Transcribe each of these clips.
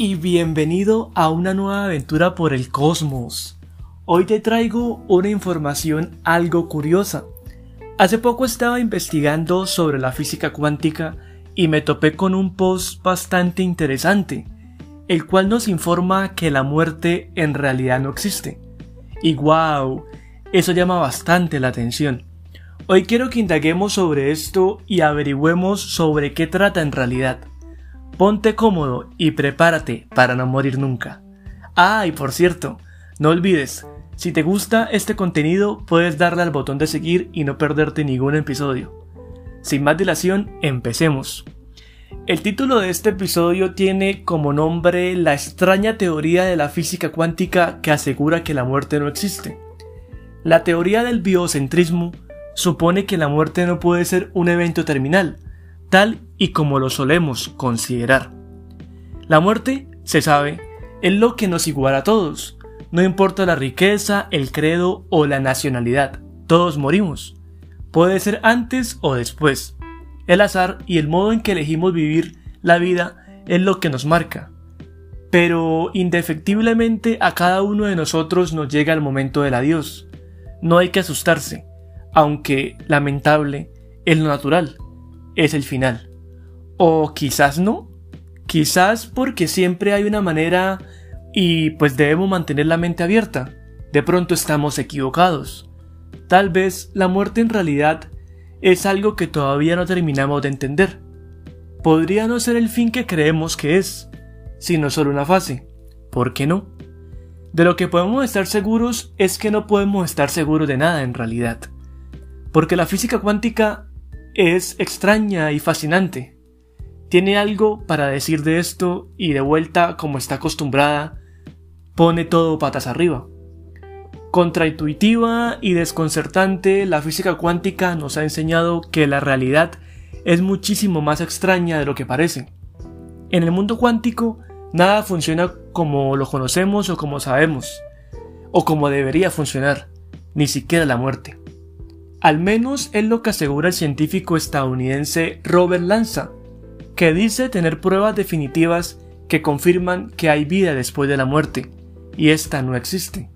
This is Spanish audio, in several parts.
y bienvenido a una nueva aventura por el cosmos. Hoy te traigo una información algo curiosa. Hace poco estaba investigando sobre la física cuántica y me topé con un post bastante interesante, el cual nos informa que la muerte en realidad no existe. Y wow, eso llama bastante la atención. Hoy quiero que indaguemos sobre esto y averigüemos sobre qué trata en realidad. Ponte cómodo y prepárate para no morir nunca. Ah, y por cierto, no olvides, si te gusta este contenido puedes darle al botón de seguir y no perderte ningún episodio. Sin más dilación, empecemos. El título de este episodio tiene como nombre la extraña teoría de la física cuántica que asegura que la muerte no existe. La teoría del biocentrismo supone que la muerte no puede ser un evento terminal, tal y como lo solemos considerar. La muerte, se sabe, es lo que nos iguala a todos. No importa la riqueza, el credo o la nacionalidad, todos morimos. Puede ser antes o después. El azar y el modo en que elegimos vivir la vida es lo que nos marca. Pero indefectiblemente a cada uno de nosotros nos llega el momento del adiós. No hay que asustarse, aunque lamentable es lo natural es el final. O quizás no. Quizás porque siempre hay una manera y pues debemos mantener la mente abierta. De pronto estamos equivocados. Tal vez la muerte en realidad es algo que todavía no terminamos de entender. Podría no ser el fin que creemos que es, sino solo una fase. ¿Por qué no? De lo que podemos estar seguros es que no podemos estar seguros de nada en realidad. Porque la física cuántica es extraña y fascinante. Tiene algo para decir de esto y de vuelta, como está acostumbrada, pone todo patas arriba. Contraintuitiva y desconcertante, la física cuántica nos ha enseñado que la realidad es muchísimo más extraña de lo que parece. En el mundo cuántico, nada funciona como lo conocemos o como sabemos, o como debería funcionar, ni siquiera la muerte. Al menos es lo que asegura el científico estadounidense Robert Lanza, que dice tener pruebas definitivas que confirman que hay vida después de la muerte, y esta no existe.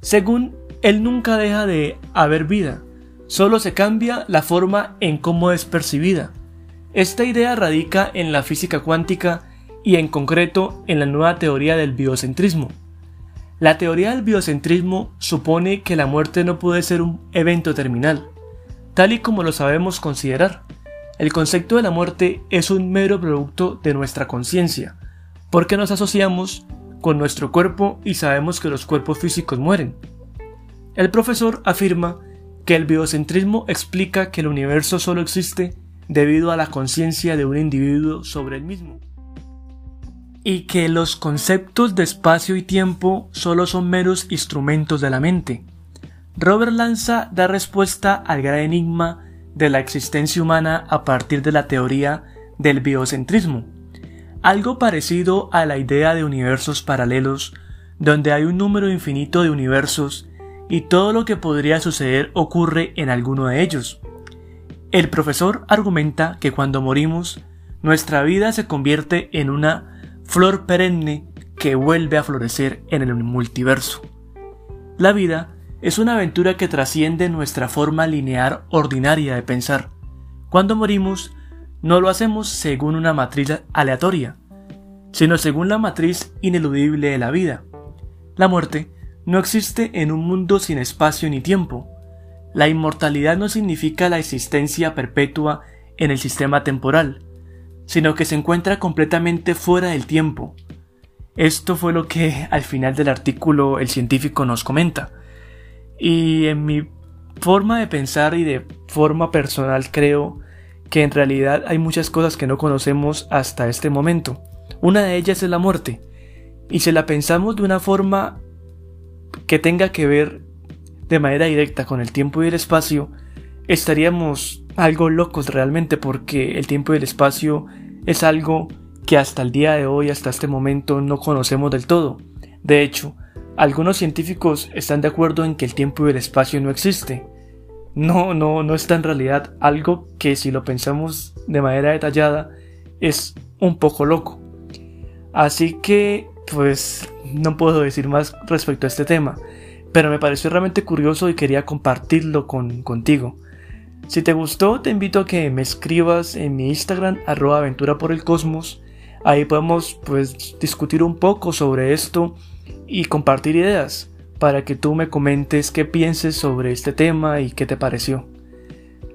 Según él nunca deja de haber vida, solo se cambia la forma en cómo es percibida. Esta idea radica en la física cuántica y en concreto en la nueva teoría del biocentrismo, la teoría del biocentrismo supone que la muerte no puede ser un evento terminal, tal y como lo sabemos considerar. El concepto de la muerte es un mero producto de nuestra conciencia, porque nos asociamos con nuestro cuerpo y sabemos que los cuerpos físicos mueren. El profesor afirma que el biocentrismo explica que el universo solo existe debido a la conciencia de un individuo sobre el mismo y que los conceptos de espacio y tiempo solo son meros instrumentos de la mente. Robert Lanza da respuesta al gran enigma de la existencia humana a partir de la teoría del biocentrismo, algo parecido a la idea de universos paralelos, donde hay un número infinito de universos y todo lo que podría suceder ocurre en alguno de ellos. El profesor argumenta que cuando morimos, nuestra vida se convierte en una flor perenne que vuelve a florecer en el multiverso. La vida es una aventura que trasciende nuestra forma lineal ordinaria de pensar. Cuando morimos, no lo hacemos según una matriz aleatoria, sino según la matriz ineludible de la vida. La muerte no existe en un mundo sin espacio ni tiempo. La inmortalidad no significa la existencia perpetua en el sistema temporal, sino que se encuentra completamente fuera del tiempo. Esto fue lo que al final del artículo el científico nos comenta. Y en mi forma de pensar y de forma personal creo que en realidad hay muchas cosas que no conocemos hasta este momento. Una de ellas es la muerte. Y si la pensamos de una forma que tenga que ver de manera directa con el tiempo y el espacio, estaríamos algo locos realmente porque el tiempo y el espacio es algo que hasta el día de hoy, hasta este momento, no conocemos del todo. De hecho, algunos científicos están de acuerdo en que el tiempo y el espacio no existe. No, no, no está en realidad algo que si lo pensamos de manera detallada es un poco loco. Así que, pues, no puedo decir más respecto a este tema, pero me pareció realmente curioso y quería compartirlo con, contigo. Si te gustó, te invito a que me escribas en mi Instagram, arroba aventura por el cosmos. Ahí podemos pues discutir un poco sobre esto y compartir ideas para que tú me comentes qué pienses sobre este tema y qué te pareció.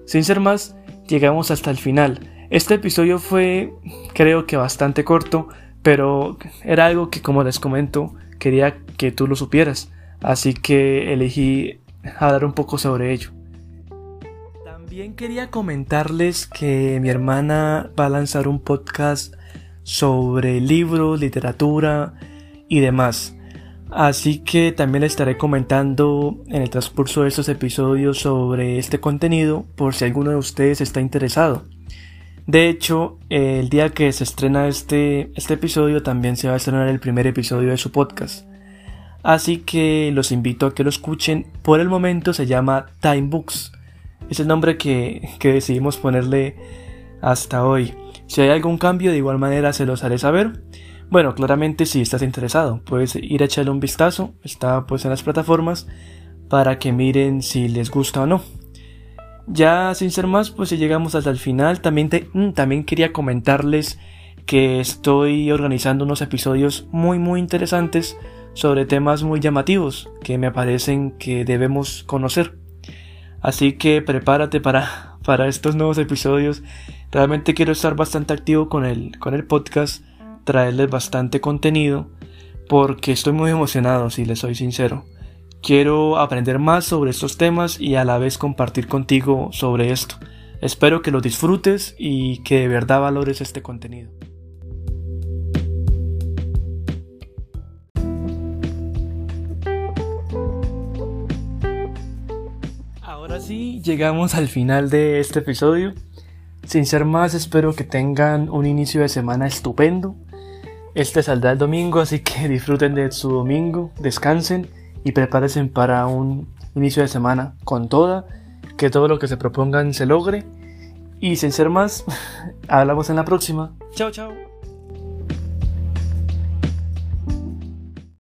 Sin ser más, llegamos hasta el final. Este episodio fue creo que bastante corto, pero era algo que como les comento quería que tú lo supieras, así que elegí hablar un poco sobre ello. También quería comentarles que mi hermana va a lanzar un podcast sobre libros, literatura y demás. Así que también le estaré comentando en el transcurso de estos episodios sobre este contenido por si alguno de ustedes está interesado. De hecho, el día que se estrena este, este episodio también se va a estrenar el primer episodio de su podcast. Así que los invito a que lo escuchen. Por el momento se llama Time Books. Es el nombre que, que decidimos ponerle hasta hoy. Si hay algún cambio, de igual manera se los haré saber. Bueno, claramente si estás interesado, puedes ir a echarle un vistazo, está pues en las plataformas para que miren si les gusta o no. Ya sin ser más, pues si llegamos hasta el final, también, mm, también quería comentarles que estoy organizando unos episodios muy muy interesantes sobre temas muy llamativos que me parecen que debemos conocer. Así que prepárate para, para estos nuevos episodios. Realmente quiero estar bastante activo con el, con el podcast traerles bastante contenido porque estoy muy emocionado, si les soy sincero. Quiero aprender más sobre estos temas y a la vez compartir contigo sobre esto. Espero que lo disfrutes y que de verdad valores este contenido. Ahora sí, llegamos al final de este episodio. Sin ser más, espero que tengan un inicio de semana estupendo este saldrá el domingo, así que disfruten de su domingo, descansen y prepárense para un inicio de semana con toda, que todo lo que se propongan se logre. Y sin ser más, hablamos en la próxima. Chao, chao.